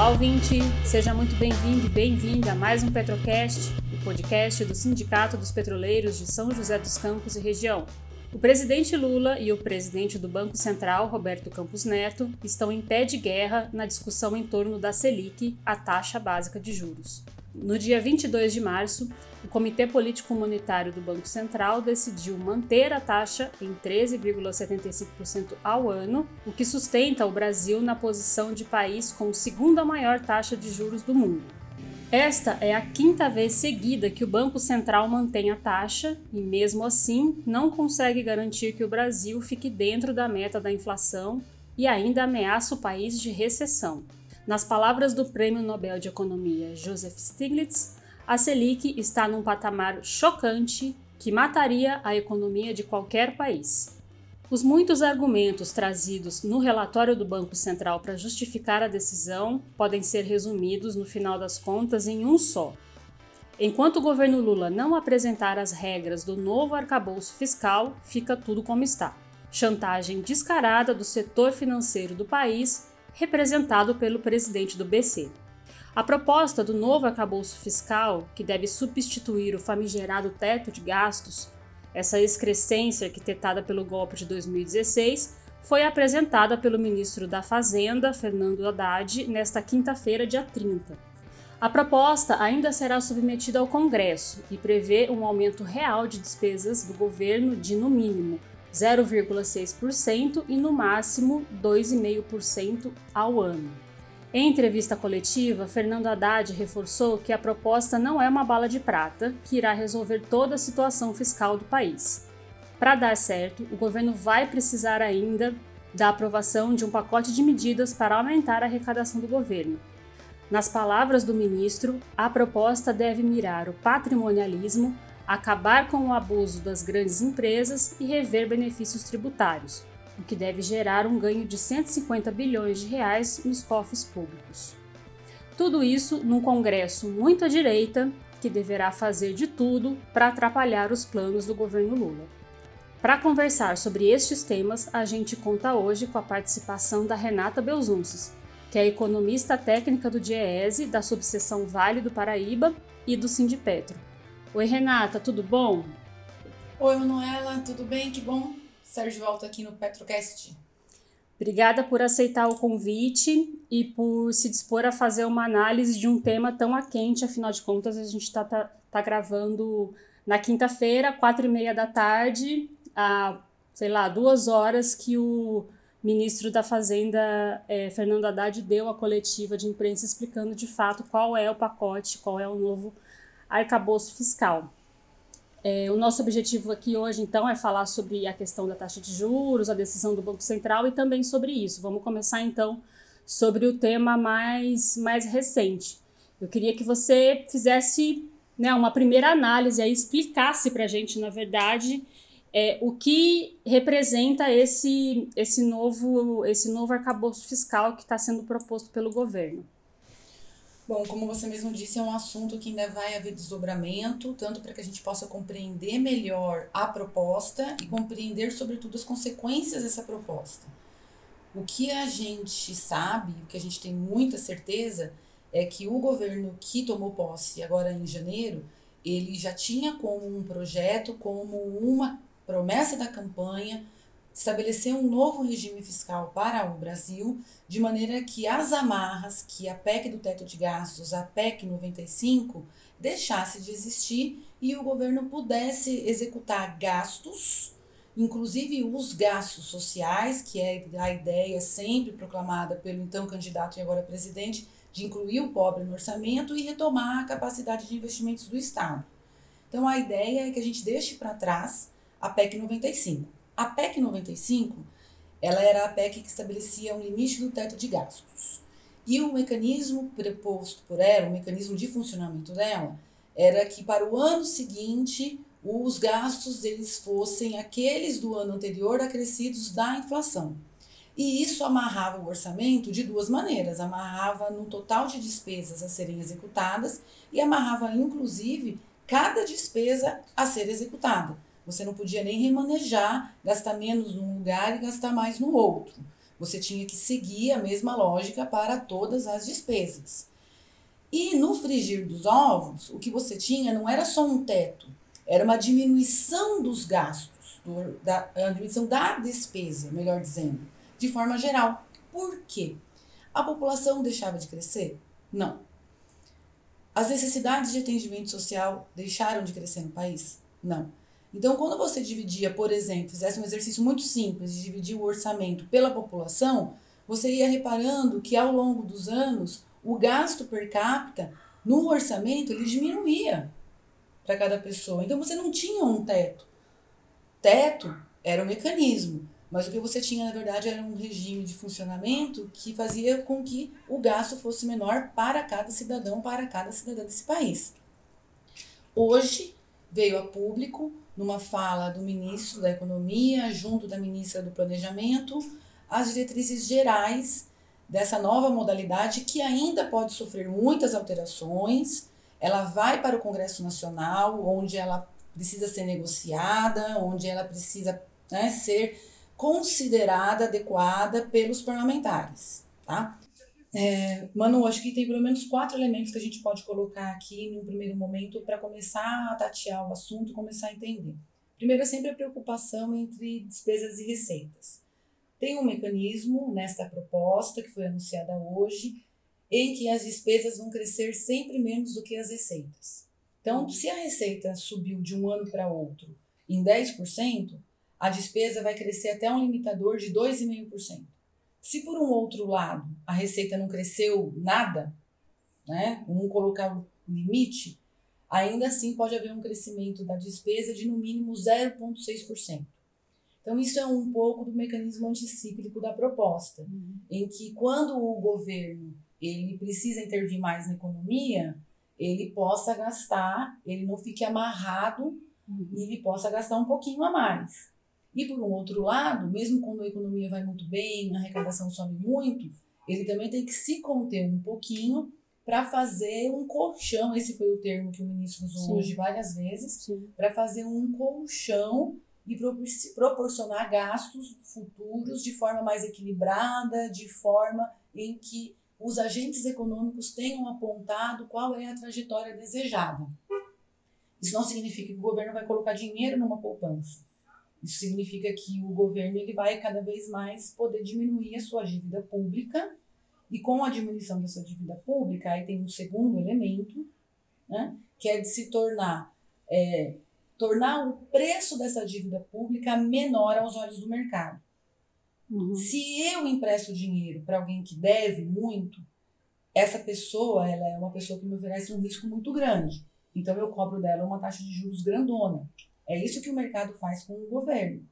Olá, ouvinte! Seja muito bem-vindo e bem-vinda a mais um Petrocast, o podcast do Sindicato dos Petroleiros de São José dos Campos e região. O presidente Lula e o presidente do Banco Central, Roberto Campos Neto, estão em pé de guerra na discussão em torno da Selic, a taxa básica de juros. No dia 22 de março, o Comitê Político Monetário do Banco Central decidiu manter a taxa em 13,75% ao ano, o que sustenta o Brasil na posição de país com segunda maior taxa de juros do mundo. Esta é a quinta vez seguida que o Banco Central mantém a taxa e, mesmo assim, não consegue garantir que o Brasil fique dentro da meta da inflação e ainda ameaça o país de recessão. Nas palavras do Prêmio Nobel de Economia Joseph Stiglitz, a Selic está num patamar chocante que mataria a economia de qualquer país. Os muitos argumentos trazidos no relatório do Banco Central para justificar a decisão podem ser resumidos, no final das contas, em um só. Enquanto o governo Lula não apresentar as regras do novo arcabouço fiscal, fica tudo como está. Chantagem descarada do setor financeiro do país representado pelo presidente do BC. A proposta do novo arcabouço fiscal, que deve substituir o famigerado teto de gastos, essa excrescência arquitetada pelo golpe de 2016, foi apresentada pelo ministro da Fazenda, Fernando Haddad, nesta quinta-feira, dia 30. A proposta ainda será submetida ao Congresso e prevê um aumento real de despesas do governo de, no mínimo, 0,6% e no máximo 2,5% ao ano. Em entrevista coletiva, Fernando Haddad reforçou que a proposta não é uma bala de prata que irá resolver toda a situação fiscal do país. Para dar certo, o governo vai precisar ainda da aprovação de um pacote de medidas para aumentar a arrecadação do governo. Nas palavras do ministro, a proposta deve mirar o patrimonialismo, acabar com o abuso das grandes empresas e rever benefícios tributários, o que deve gerar um ganho de 150 bilhões de reais nos cofres públicos. Tudo isso num Congresso muito à direita, que deverá fazer de tudo para atrapalhar os planos do governo Lula. Para conversar sobre estes temas, a gente conta hoje com a participação da Renata Belzunces, que é economista técnica do DIEESE, da subseção Vale do Paraíba e do Sindipetro. Oi, Renata, tudo bom? Oi, Manuela, tudo bem? Que bom estar de volta aqui no Petrocast. Obrigada por aceitar o convite e por se dispor a fazer uma análise de um tema tão a quente, afinal de contas, a gente está tá, tá gravando na quinta-feira, quatro e meia da tarde, há, sei lá, duas horas que o ministro da Fazenda, é, Fernando Haddad, deu a coletiva de imprensa explicando de fato qual é o pacote, qual é o novo arcabouço fiscal. É, o nosso objetivo aqui hoje, então, é falar sobre a questão da taxa de juros, a decisão do Banco Central e também sobre isso. Vamos começar, então, sobre o tema mais, mais recente. Eu queria que você fizesse né, uma primeira análise, aí, explicasse para a gente, na verdade, é, o que representa esse, esse, novo, esse novo arcabouço fiscal que está sendo proposto pelo governo. Bom, como você mesmo disse, é um assunto que ainda vai haver desdobramento, tanto para que a gente possa compreender melhor a proposta e compreender, sobretudo, as consequências dessa proposta. O que a gente sabe, o que a gente tem muita certeza, é que o governo que tomou posse agora em janeiro, ele já tinha como um projeto, como uma promessa da campanha, estabelecer um novo regime fiscal para o Brasil, de maneira que as amarras que a PEC do teto de gastos, a PEC 95, deixasse de existir e o governo pudesse executar gastos, inclusive os gastos sociais, que é a ideia sempre proclamada pelo então candidato e agora presidente, de incluir o pobre no orçamento e retomar a capacidade de investimentos do Estado. Então a ideia é que a gente deixe para trás a PEC 95. A PEC 95, ela era a PEC que estabelecia um limite do teto de gastos. E o mecanismo preposto por ela, o mecanismo de funcionamento dela, era que para o ano seguinte os gastos eles fossem aqueles do ano anterior acrescidos da inflação. E isso amarrava o orçamento de duas maneiras: amarrava no total de despesas a serem executadas e amarrava, inclusive, cada despesa a ser executada. Você não podia nem remanejar, gastar menos num lugar e gastar mais no outro. Você tinha que seguir a mesma lógica para todas as despesas. E no frigir dos ovos, o que você tinha não era só um teto, era uma diminuição dos gastos, do, da, a diminuição da despesa, melhor dizendo, de forma geral. Por quê? A população deixava de crescer? Não. As necessidades de atendimento social deixaram de crescer no país? Não. Então, quando você dividia, por exemplo, fizesse um exercício muito simples de dividir o orçamento pela população, você ia reparando que ao longo dos anos o gasto per capita no orçamento ele diminuía para cada pessoa. Então você não tinha um teto. Teto era um mecanismo, mas o que você tinha na verdade era um regime de funcionamento que fazia com que o gasto fosse menor para cada cidadão, para cada cidadã desse país. Hoje veio a público numa fala do ministro da Economia, junto da ministra do Planejamento, as diretrizes gerais dessa nova modalidade que ainda pode sofrer muitas alterações. Ela vai para o Congresso Nacional, onde ela precisa ser negociada, onde ela precisa né, ser considerada adequada pelos parlamentares, tá? É, Manu, acho que tem pelo menos quatro elementos que a gente pode colocar aqui no primeiro momento para começar a tatear o assunto, começar a entender. Primeiro é sempre a preocupação entre despesas e receitas. Tem um mecanismo nesta proposta que foi anunciada hoje, em que as despesas vão crescer sempre menos do que as receitas. Então, se a receita subiu de um ano para outro em 10%, a despesa vai crescer até um limitador de 2,5%. Se por um outro lado a receita não cresceu nada, né, não colocar o limite, ainda assim pode haver um crescimento da despesa de no mínimo 0,6%. Então, isso é um pouco do mecanismo anticíclico da proposta, uhum. em que quando o governo ele precisa intervir mais na economia, ele possa gastar, ele não fique amarrado uhum. e ele possa gastar um pouquinho a mais. E por um outro lado, mesmo quando a economia vai muito bem, a arrecadação sobe muito, ele também tem que se conter um pouquinho para fazer um colchão, esse foi o termo que o ministro usou Sim. hoje várias vezes, para fazer um colchão e proporcionar gastos futuros de forma mais equilibrada, de forma em que os agentes econômicos tenham apontado qual é a trajetória desejada. Isso não significa que o governo vai colocar dinheiro numa poupança. Isso significa que o governo ele vai cada vez mais poder diminuir a sua dívida pública e com a diminuição dessa dívida pública, aí tem um segundo elemento, né, que é de se tornar, é, tornar o preço dessa dívida pública menor aos olhos do mercado. Uhum. Se eu empresto dinheiro para alguém que deve muito, essa pessoa ela é uma pessoa que me oferece um risco muito grande. Então eu cobro dela uma taxa de juros grandona. É isso que o mercado faz com o governo.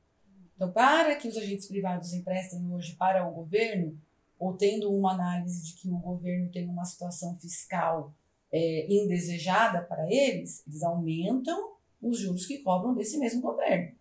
Então, para que os agentes privados emprestem hoje para o governo, ou tendo uma análise de que o governo tem uma situação fiscal é, indesejada para eles, eles aumentam os juros que cobram desse mesmo governo.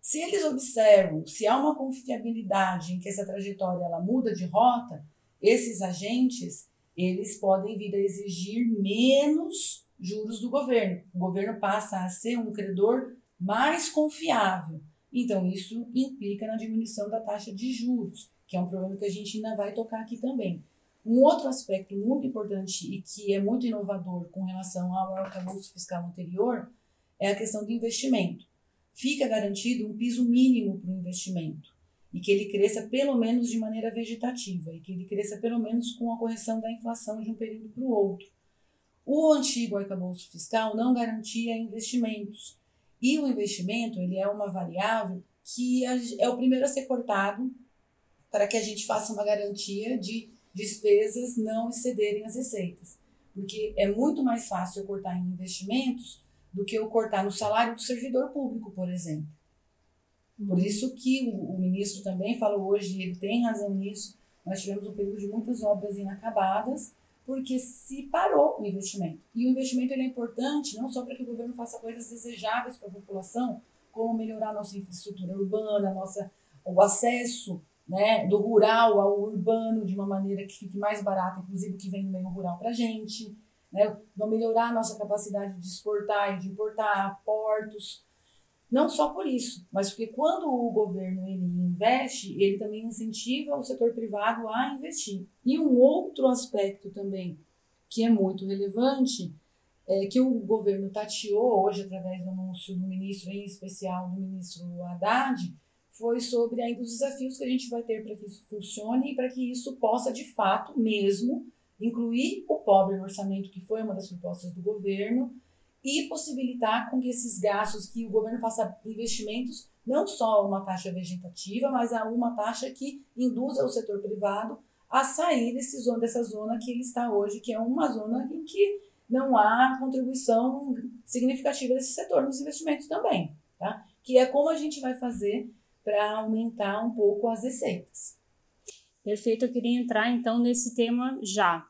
Se eles observam se há uma confiabilidade em que essa trajetória ela muda de rota, esses agentes eles podem vir a exigir menos juros do governo. O governo passa a ser um credor mais confiável. Então, isso implica na diminuição da taxa de juros, que é um problema que a gente ainda vai tocar aqui também. Um outro aspecto muito importante e que é muito inovador com relação ao arcabouço fiscal anterior é a questão do investimento. Fica garantido um piso mínimo para o investimento e que ele cresça pelo menos de maneira vegetativa e que ele cresça pelo menos com a correção da inflação de um período para o outro. O antigo arcabouço fiscal não garantia investimentos e o investimento, ele é uma variável que é o primeiro a ser cortado para que a gente faça uma garantia de despesas não excederem as receitas. Porque é muito mais fácil eu cortar em investimentos do que eu cortar no salário do servidor público, por exemplo. Por isso que o, o ministro também falou hoje, ele tem razão nisso, nós tivemos um período de muitas obras inacabadas, porque se parou o investimento. E o investimento ele é importante não só para que o governo faça coisas desejáveis para a população, como melhorar a nossa infraestrutura urbana, nossa, o acesso né, do rural ao urbano de uma maneira que fique mais barata, inclusive que vem do meio rural para a gente, né, melhorar a nossa capacidade de exportar e de importar, portos. Não só por isso, mas porque quando o governo ele investe, ele também incentiva o setor privado a investir. E um outro aspecto também que é muito relevante é que o governo tateou hoje através do anúncio do ministro, em especial do ministro Haddad, foi sobre ainda os desafios que a gente vai ter para que isso funcione e para que isso possa de fato mesmo incluir o pobre no orçamento, que foi uma das propostas do governo, e possibilitar com que esses gastos, que o governo faça investimentos, não só uma taxa vegetativa, mas a uma taxa que induza o setor privado a sair desse zona, dessa zona que ele está hoje, que é uma zona em que não há contribuição significativa desse setor nos investimentos também, tá? Que é como a gente vai fazer para aumentar um pouco as receitas. Perfeito, eu queria entrar então nesse tema já.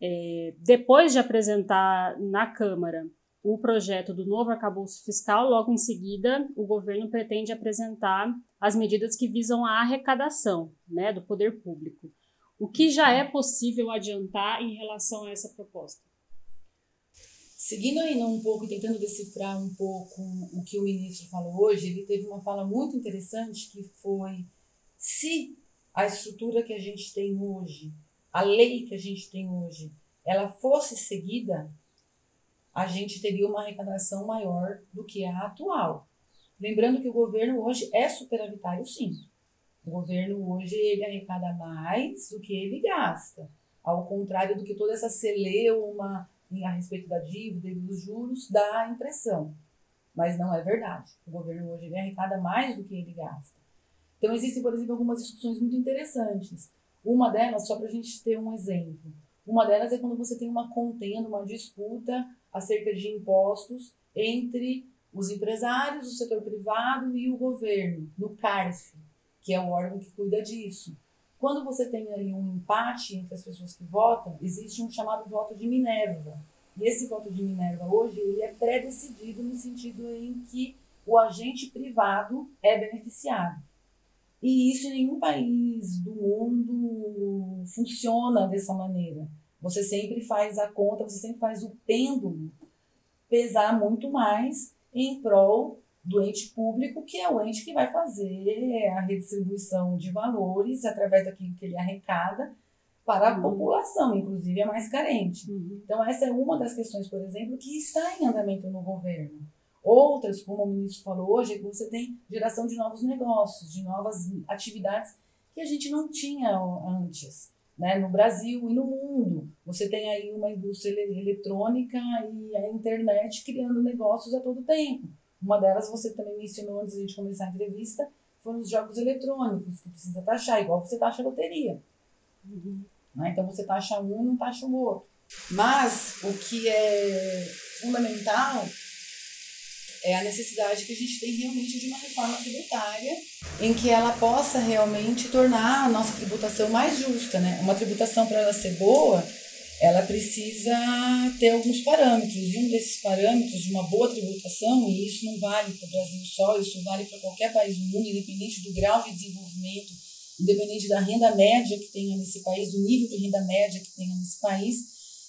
É, depois de apresentar na Câmara o projeto do novo arcabouço fiscal, logo em seguida o governo pretende apresentar as medidas que visam a arrecadação né, do poder público. O que já é possível adiantar em relação a essa proposta? Seguindo ainda um pouco e tentando decifrar um pouco o que o ministro falou hoje, ele teve uma fala muito interessante que foi se a estrutura que a gente tem hoje a lei que a gente tem hoje, ela fosse seguida, a gente teria uma arrecadação maior do que a atual. Lembrando que o governo hoje é superavitário, sim. O governo hoje ele arrecada mais do que ele gasta. Ao contrário do que toda essa celeuma a respeito da dívida e dos juros dá a impressão. Mas não é verdade. O governo hoje ele arrecada mais do que ele gasta. Então, existem, por exemplo, algumas discussões muito interessantes. Uma delas, só para a gente ter um exemplo, uma delas é quando você tem uma contenda, uma disputa acerca de impostos entre os empresários, o setor privado e o governo, no CARF, que é o órgão que cuida disso. Quando você tem ali um empate entre as pessoas que votam, existe um chamado voto de Minerva. E esse voto de Minerva hoje ele é pré-decidido no sentido em que o agente privado é beneficiado. E isso em nenhum país do mundo funciona dessa maneira. Você sempre faz a conta, você sempre faz o pêndulo pesar muito mais em prol do ente público, que é o ente que vai fazer a redistribuição de valores através daquilo que ele arrecada para a uhum. população, inclusive a mais carente. Uhum. Então, essa é uma das questões, por exemplo, que está em andamento no governo. Outras, como o ministro falou hoje, que você tem geração de novos negócios, de novas atividades que a gente não tinha antes. Né? No Brasil e no mundo. Você tem aí uma indústria eletrônica e a internet criando negócios a todo tempo. Uma delas você também mencionou antes de a gente começar a entrevista, foram os jogos eletrônicos, que precisa taxar, igual você taxa a loteria. Uhum. Né? Então você taxa um não taxa o outro. Mas o que é fundamental é a necessidade que a gente tem realmente de uma reforma tributária em que ela possa realmente tornar a nossa tributação mais justa, né? Uma tributação para ela ser boa, ela precisa ter alguns parâmetros. E um desses parâmetros de uma boa tributação, e isso não vale para o Brasil só, isso vale para qualquer país do mundo, independente do grau de desenvolvimento, independente da renda média que tenha nesse país, do nível de renda média que tenha nesse país,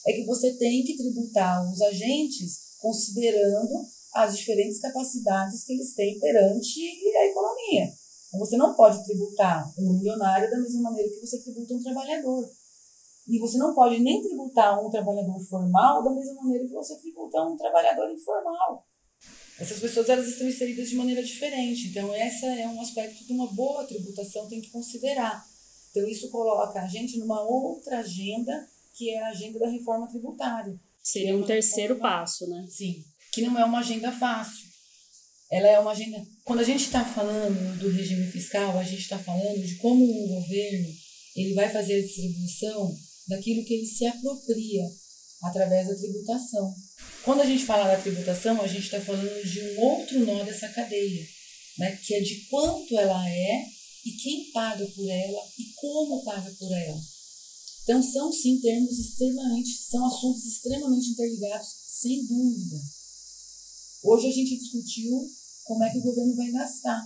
é que você tem que tributar os agentes considerando as diferentes capacidades que eles têm perante a economia. Então, você não pode tributar um milionário da mesma maneira que você tributa um trabalhador. E você não pode nem tributar um trabalhador formal da mesma maneira que você tributa um trabalhador informal. Essas pessoas elas estão inseridas de maneira diferente. Então, essa é um aspecto que uma boa tributação tem que considerar. Então, isso coloca a gente numa outra agenda, que é a agenda da reforma tributária. Seria um terceiro reforma... passo, né? Sim que não é uma agenda fácil. Ela é uma agenda. Quando a gente está falando do regime fiscal, a gente está falando de como o governo ele vai fazer a distribuição daquilo que ele se apropria através da tributação. Quando a gente fala da tributação, a gente está falando de um outro nó dessa cadeia, né? que é de quanto ela é e quem paga por ela e como paga por ela. Então são sim termos extremamente, são assuntos extremamente interligados, sem dúvida. Hoje a gente discutiu como é que o governo vai gastar.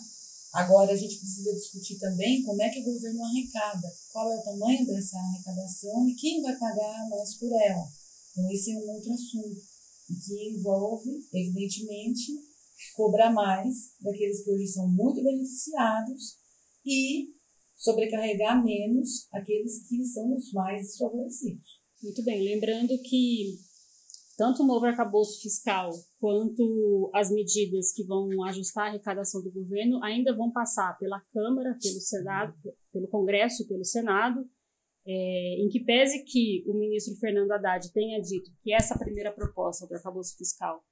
Agora a gente precisa discutir também como é que o governo arrecada, qual é o tamanho dessa arrecadação e quem vai pagar mais por ela. Então esse é um outro assunto que envolve, evidentemente, cobrar mais daqueles que hoje são muito beneficiados e sobrecarregar menos aqueles que são os mais desfavorecidos. Muito bem, lembrando que tanto o novo arcabouço fiscal quanto as medidas que vão ajustar a arrecadação do governo ainda vão passar pela Câmara, pelo Senado, pelo Congresso e pelo Senado, é, em que pese que o ministro Fernando Haddad tenha dito que essa primeira proposta do arcabouço fiscal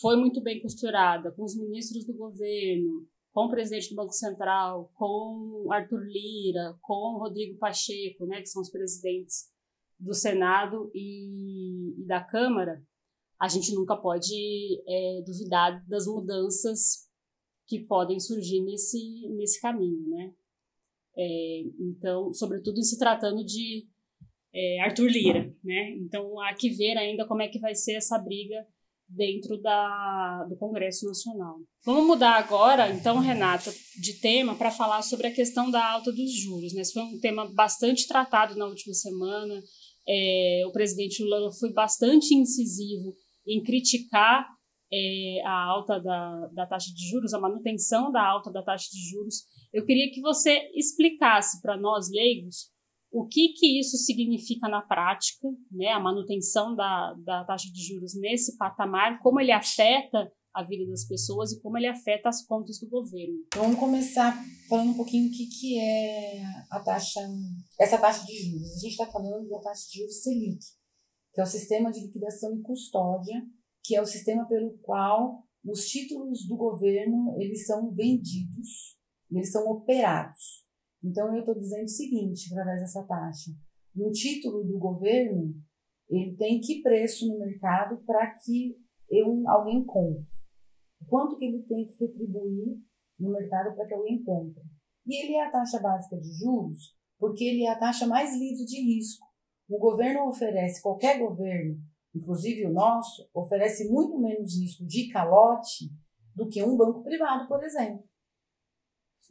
foi muito bem costurada com os ministros do governo, com o presidente do Banco Central, com Arthur Lira, com Rodrigo Pacheco, né, que são os presidentes do Senado e, e da Câmara, a gente nunca pode é, duvidar das mudanças que podem surgir nesse, nesse caminho, né? É, então, sobretudo em se tratando de é, Arthur Lira, né? Então, há que ver ainda como é que vai ser essa briga dentro da, do Congresso Nacional. Vamos mudar agora, então, Renata, de tema para falar sobre a questão da alta dos juros. Né? Esse foi um tema bastante tratado na última semana. É, o presidente Lula foi bastante incisivo em criticar é, a alta da, da taxa de juros, a manutenção da alta da taxa de juros. Eu queria que você explicasse para nós leigos o que, que isso significa na prática, né, a manutenção da, da taxa de juros nesse patamar, como ele afeta a vida das pessoas e como ele afeta as contas do governo. Vamos começar falando um pouquinho o que, que é a taxa, essa taxa de juros. A gente está falando da taxa de juros Selic, que é o sistema de liquidação e custódia, que é o sistema pelo qual os títulos do governo eles são vendidos, eles são operados. Então, eu estou dizendo o seguinte, através dessa taxa. Um título do governo, ele tem que preço no mercado para que eu, alguém compre? Quanto que ele tem que retribuir no mercado para que alguém compre? E ele é a taxa básica de juros porque ele é a taxa mais livre de risco. O governo oferece, qualquer governo, inclusive o nosso, oferece muito menos risco de calote do que um banco privado, por exemplo.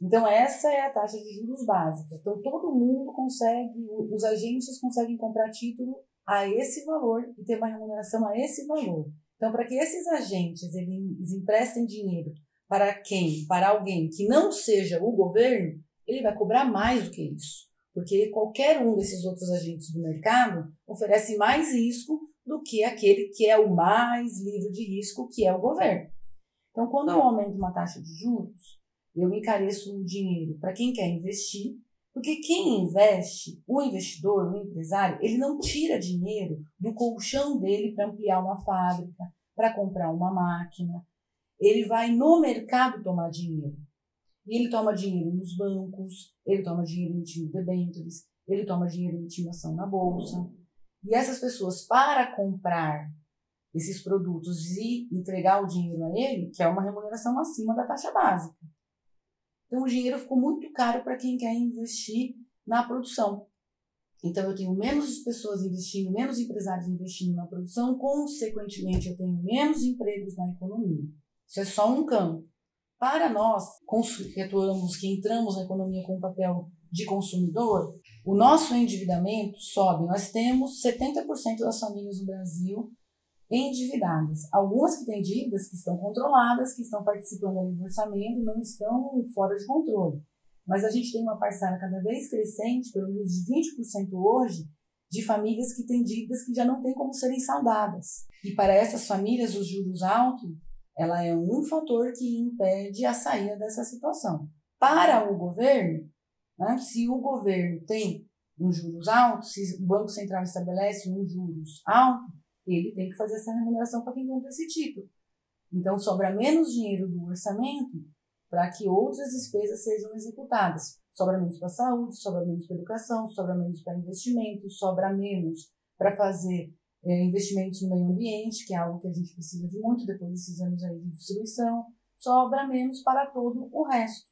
Então, essa é a taxa de juros básica. Então, todo mundo consegue, os agentes conseguem comprar título a esse valor e ter uma remuneração a esse valor. Então, para que esses agentes eles emprestem dinheiro para quem? Para alguém que não seja o governo, ele vai cobrar mais do que isso. Porque qualquer um desses outros agentes do mercado oferece mais risco do que aquele que é o mais livre de risco, que é o governo. Então, quando eu aumento uma taxa de juros, eu encareço o dinheiro para quem quer investir, porque quem investe, o investidor, o empresário, ele não tira dinheiro do colchão dele para ampliar uma fábrica, para comprar uma máquina. Ele vai no mercado tomar dinheiro. E ele toma dinheiro nos bancos, ele toma dinheiro emitindo debêntures, ele toma dinheiro emitindo ação na bolsa. E essas pessoas, para comprar esses produtos e entregar o dinheiro a ele, que é uma remuneração acima da taxa básica. Então, o dinheiro ficou muito caro para quem quer investir na produção. Então, eu tenho menos pessoas investindo, menos empresários investindo na produção, consequentemente, eu tenho menos empregos na economia. Isso é só um campo. Para nós, que atuamos, que entramos na economia com o papel de consumidor, o nosso endividamento sobe. Nós temos 70% das famílias no Brasil endividadas. Algumas que têm dívidas que estão controladas, que estão participando do orçamento, não estão fora de controle. Mas a gente tem uma parcela cada vez crescente, pelo menos de 20% hoje, de famílias que têm dívidas que já não têm como serem saldadas. E para essas famílias, os juros altos, ela é um fator que impede a saída dessa situação. Para o governo, né, se o governo tem um juros alto, se o Banco Central estabelece um juros alto, ele tem que fazer essa remuneração para quem compra esse título. Então, sobra menos dinheiro do orçamento para que outras despesas sejam executadas. Sobra menos para a saúde, sobra menos para a educação, sobra menos para investimentos, sobra menos para fazer é, investimentos no meio ambiente, que é algo que a gente precisa de muito depois desses anos aí de distribuição, sobra menos para todo o resto.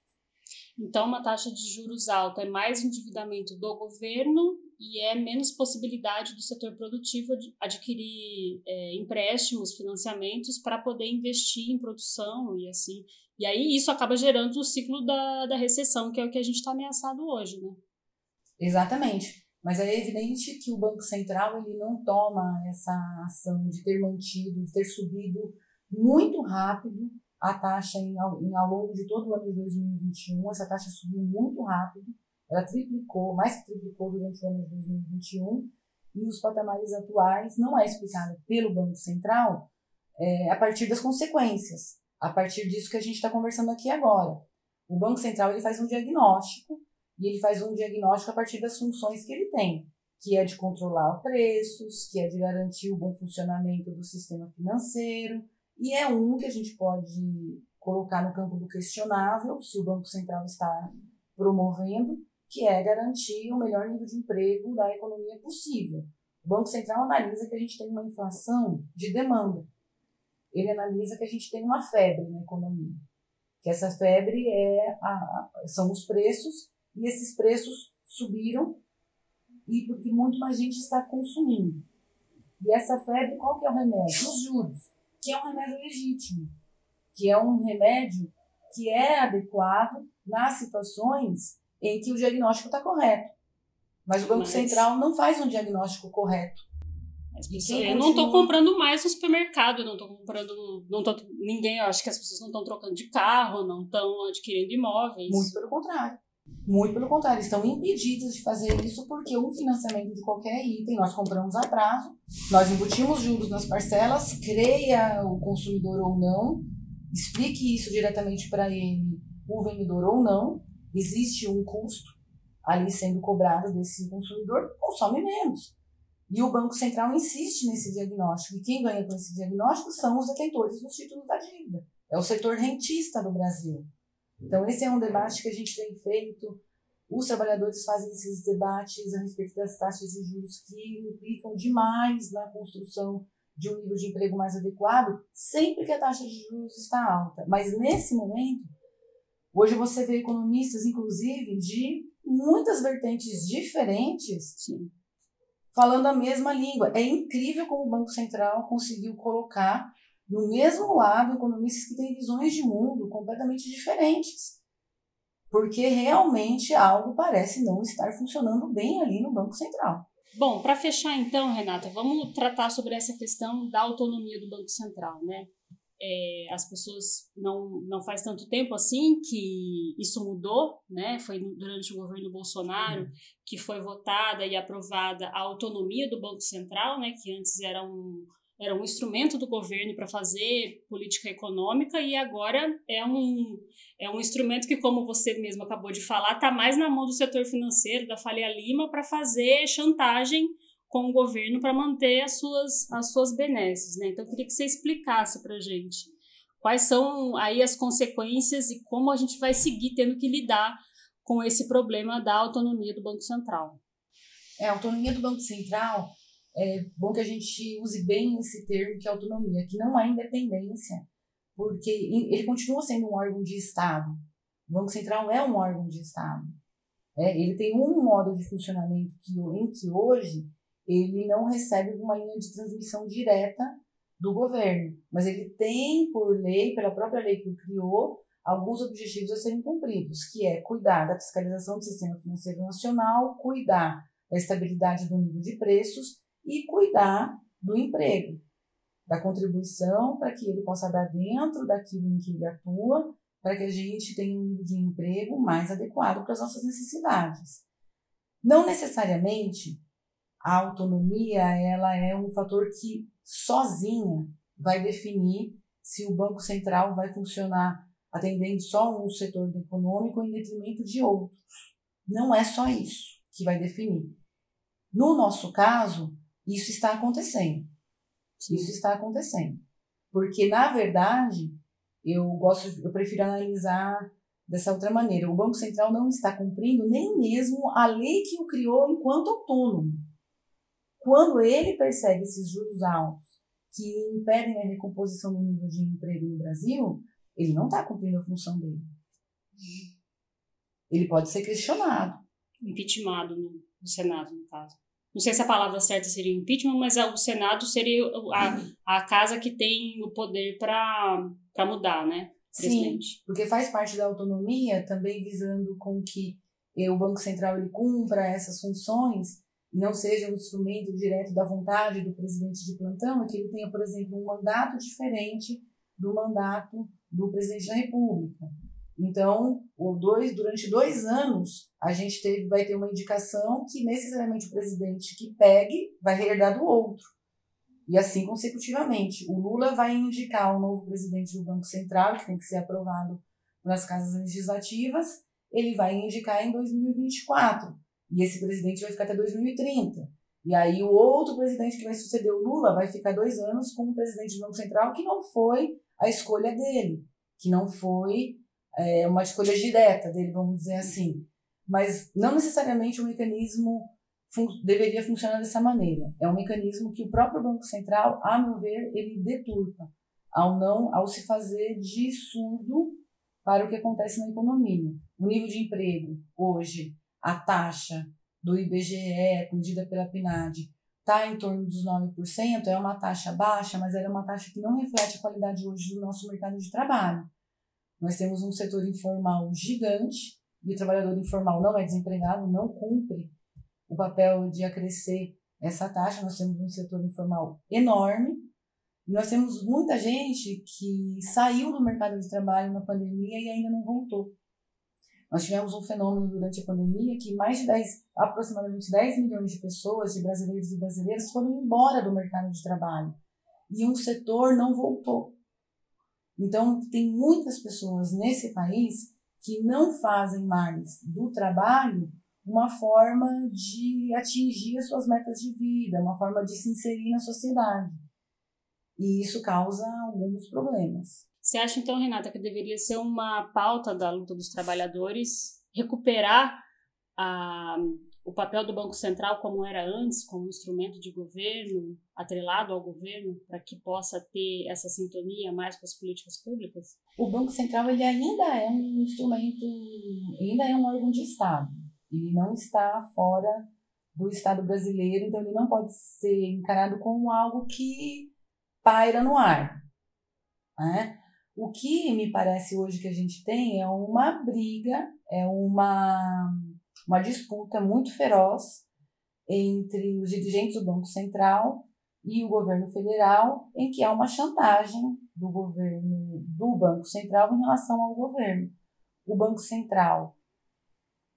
Então, uma taxa de juros alta é mais endividamento do governo e é menos possibilidade do setor produtivo adquirir é, empréstimos, financiamentos para poder investir em produção e assim. E aí isso acaba gerando o ciclo da, da recessão, que é o que a gente está ameaçado hoje, né? Exatamente. Mas é evidente que o Banco Central ele não toma essa ação de ter mantido, de ter subido muito rápido a taxa em, em, ao longo de todo o ano de 2021. Essa taxa subiu muito rápido, ela triplicou, mais que triplicou durante o ano de 2021. E os patamares atuais não é explicado pelo Banco Central é, a partir das consequências, a partir disso que a gente está conversando aqui agora. O Banco Central ele faz um diagnóstico e ele faz um diagnóstico a partir das funções que ele tem, que é de controlar preços, que é de garantir o bom funcionamento do sistema financeiro, e é um que a gente pode colocar no campo do questionável, se o Banco Central está promovendo, que é garantir o melhor nível de emprego da economia possível. O Banco Central analisa que a gente tem uma inflação de demanda. Ele analisa que a gente tem uma febre na economia. Que essa febre é a, são os preços, e esses preços subiram e porque muito mais gente está consumindo. E essa febre, qual que é o remédio? Os juros que é um remédio legítimo, que é um remédio que é adequado nas situações em que o diagnóstico está correto. Mas o Banco Mas... Central não faz um diagnóstico correto. eu não estou comprando mais no supermercado, não estou comprando, não tô, ninguém, acho que as pessoas não estão trocando de carro, não estão adquirindo imóveis. Muito pelo contrário. Muito pelo contrário, estão impedidos de fazer isso porque um financiamento de qualquer item nós compramos a prazo, nós embutimos juros nas parcelas, creia o consumidor ou não, explique isso diretamente para ele, o vendedor ou não, existe um custo ali sendo cobrado desse consumidor, consome menos. E o Banco Central insiste nesse diagnóstico, e quem ganha com esse diagnóstico são os detentores dos títulos da dívida. É o setor rentista do Brasil. Então, esse é um debate que a gente tem feito. Os trabalhadores fazem esses debates a respeito das taxas de juros que implicam demais na construção de um nível de emprego mais adequado, sempre que a taxa de juros está alta. Mas nesse momento, hoje você vê economistas, inclusive, de muitas vertentes diferentes, Sim. falando a mesma língua. É incrível como o Banco Central conseguiu colocar no mesmo lado economistas que têm visões de mundo completamente diferentes. Porque realmente algo parece não estar funcionando bem ali no Banco Central. Bom, para fechar então, Renata, vamos tratar sobre essa questão da autonomia do Banco Central, né? É, as pessoas não não faz tanto tempo assim que isso mudou, né? Foi durante o governo Bolsonaro que foi votada e aprovada a autonomia do Banco Central, né? Que antes era um era um instrumento do governo para fazer política econômica e agora é um, é um instrumento que, como você mesmo acabou de falar, está mais na mão do setor financeiro, da Falia Lima, para fazer chantagem com o governo para manter as suas, as suas benesses. Né? Então, eu queria que você explicasse para a gente quais são aí as consequências e como a gente vai seguir tendo que lidar com esse problema da autonomia do Banco Central. É, a autonomia do Banco Central é bom que a gente use bem esse termo que é autonomia, que não é independência, porque ele continua sendo um órgão de Estado. O Banco Central é um órgão de Estado. É, ele tem um modo de funcionamento que, em que hoje ele não recebe uma linha de transmissão direta do governo, mas ele tem, por lei, pela própria lei que o criou, alguns objetivos a serem cumpridos, que é cuidar da fiscalização do sistema financeiro nacional, cuidar da estabilidade do nível de preços e cuidar do emprego, da contribuição para que ele possa dar dentro daquilo em que ele atua, para que a gente tenha um nível de emprego mais adequado para as nossas necessidades. Não necessariamente a autonomia ela é um fator que sozinha vai definir se o Banco Central vai funcionar atendendo só um setor econômico em detrimento de outros. Não é só isso que vai definir. No nosso caso, isso está acontecendo. Isso está acontecendo. Porque, na verdade, eu gosto, eu prefiro analisar dessa outra maneira. O Banco Central não está cumprindo nem mesmo a lei que o criou enquanto autônomo. Quando ele percebe esses juros altos que impedem a recomposição do nível de emprego no Brasil, ele não está cumprindo a função dele. Ele pode ser questionado. Impeachmentado no, no Senado, no caso não sei se a palavra certa seria impeachment, mas o Senado seria a, a casa que tem o poder para mudar, né? Presidente. Sim, porque faz parte da autonomia, também visando com que o Banco Central ele cumpra essas funções não seja um instrumento direto da vontade do presidente de plantão, é que ele tenha, por exemplo, um mandato diferente do mandato do presidente da República. Então, dois, durante dois anos, a gente teve, vai ter uma indicação que necessariamente o presidente que pegue vai herdar do outro. E assim consecutivamente. O Lula vai indicar o novo presidente do Banco Central, que tem que ser aprovado nas casas legislativas, ele vai indicar em 2024. E esse presidente vai ficar até 2030. E aí o outro presidente que vai suceder o Lula vai ficar dois anos como presidente do Banco Central, que não foi a escolha dele, que não foi é, uma escolha direta dele, vamos dizer assim. Mas não necessariamente o mecanismo fun deveria funcionar dessa maneira. É um mecanismo que o próprio Banco Central, a meu ver, ele deturpa ao não, ao se fazer de surdo para o que acontece na economia. O nível de emprego hoje, a taxa do IBGE, medida pela PNAD, está em torno dos 9%, é uma taxa baixa, mas ela é uma taxa que não reflete a qualidade hoje do nosso mercado de trabalho. Nós temos um setor informal gigante, e o trabalhador informal não é desempregado, não cumpre o papel de acrescer essa taxa. Nós temos um setor informal enorme, e nós temos muita gente que saiu do mercado de trabalho na pandemia e ainda não voltou. Nós tivemos um fenômeno durante a pandemia que mais de 10, aproximadamente 10 milhões de pessoas, de brasileiros e brasileiras, foram embora do mercado de trabalho. E um setor não voltou. Então, tem muitas pessoas nesse país que não fazem mais do trabalho uma forma de atingir as suas metas de vida, uma forma de se inserir na sociedade. E isso causa alguns problemas. Você acha então, Renata, que deveria ser uma pauta da luta dos trabalhadores recuperar a, o papel do Banco Central como era antes, como instrumento de governo, atrelado ao governo, para que possa ter essa sintonia mais com as políticas públicas? O Banco Central ele ainda é um instrumento, ainda é um órgão de Estado. Ele não está fora do Estado brasileiro, então ele não pode ser encarado como algo que paira no ar. Né? O que me parece hoje que a gente tem é uma briga, é uma, uma disputa muito feroz entre os dirigentes do Banco Central e o governo federal, em que há uma chantagem do governo do Banco Central em relação ao governo. O Banco Central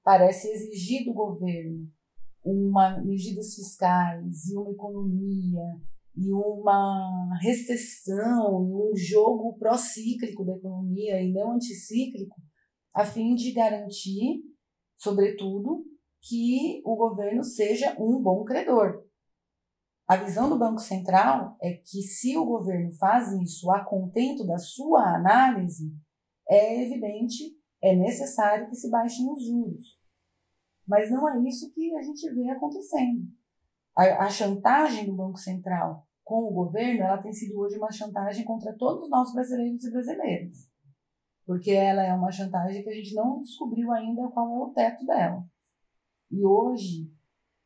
parece exigir do governo uma medidas fiscais e uma economia e uma recessão um jogo procíclico da economia e não anticíclico, a fim de garantir, sobretudo, que o governo seja um bom credor. A visão do Banco Central é que se o governo faz isso a contento da sua análise, é evidente, é necessário que se baixem os juros. Mas não é isso que a gente vê acontecendo a, a chantagem do Banco Central com o governo, ela tem sido hoje uma chantagem contra todos nós brasileiros e brasileiras. Porque ela é uma chantagem que a gente não descobriu ainda qual é o teto dela. E hoje,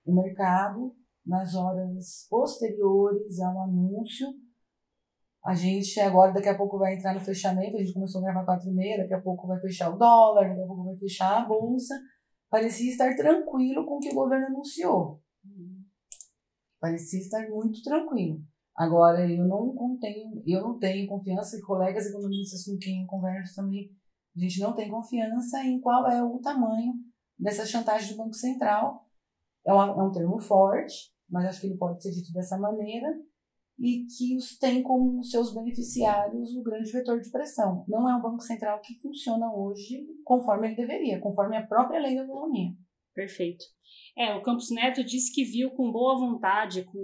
o mercado, nas horas posteriores ao anúncio, a gente agora, daqui a pouco, vai entrar no fechamento. A gente começou a gravar quatro e meia, daqui a pouco vai fechar o dólar, daqui a pouco vai fechar a bolsa. Parecia estar tranquilo com o que o governo anunciou. Parecia estar muito tranquilo. Agora, eu não tenho, eu não tenho confiança, e colegas economistas com quem eu converso também, a gente não tem confiança em qual é o tamanho dessa chantagem do Banco Central. É, é um termo forte, mas acho que ele pode ser dito dessa maneira, e que os tem como seus beneficiários o grande vetor de pressão. Não é um Banco Central que funciona hoje conforme ele deveria, conforme a própria lei da economia. Perfeito. É, o Campos Neto disse que viu com boa vontade, com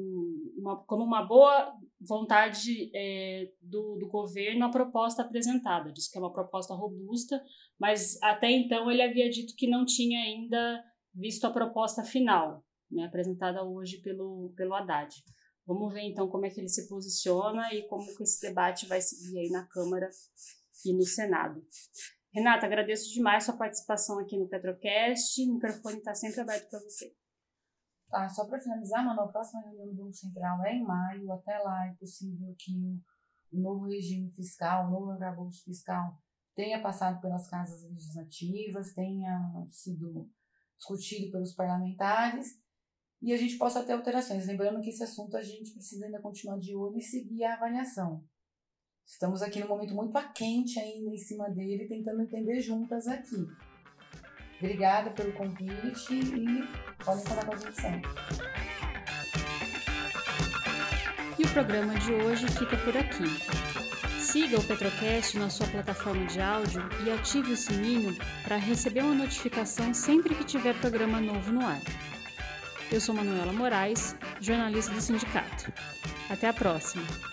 uma, como uma boa vontade é, do, do governo a proposta apresentada. Disse que é uma proposta robusta, mas até então ele havia dito que não tinha ainda visto a proposta final, né, apresentada hoje pelo, pelo Haddad. Vamos ver então como é que ele se posiciona e como que esse debate vai seguir aí na Câmara e no Senado. Renata, agradeço demais sua participação aqui no Petrocast. O microfone está sempre aberto para você. Tá, só para finalizar, mano, a próxima reunião do Banco Central é em maio. Até lá é possível que o novo regime fiscal, o novo arcabouço fiscal tenha passado pelas casas legislativas, tenha sido discutido pelos parlamentares e a gente possa ter alterações. Lembrando que esse assunto a gente precisa ainda continuar de olho e seguir a avaliação. Estamos aqui num momento muito quente ainda em cima dele, tentando entender juntas aqui. Obrigada pelo convite e podem contar com a gente sempre. E o programa de hoje fica por aqui. Siga o Petrocast na sua plataforma de áudio e ative o sininho para receber uma notificação sempre que tiver programa novo no ar. Eu sou Manuela Moraes, jornalista do sindicato. Até a próxima!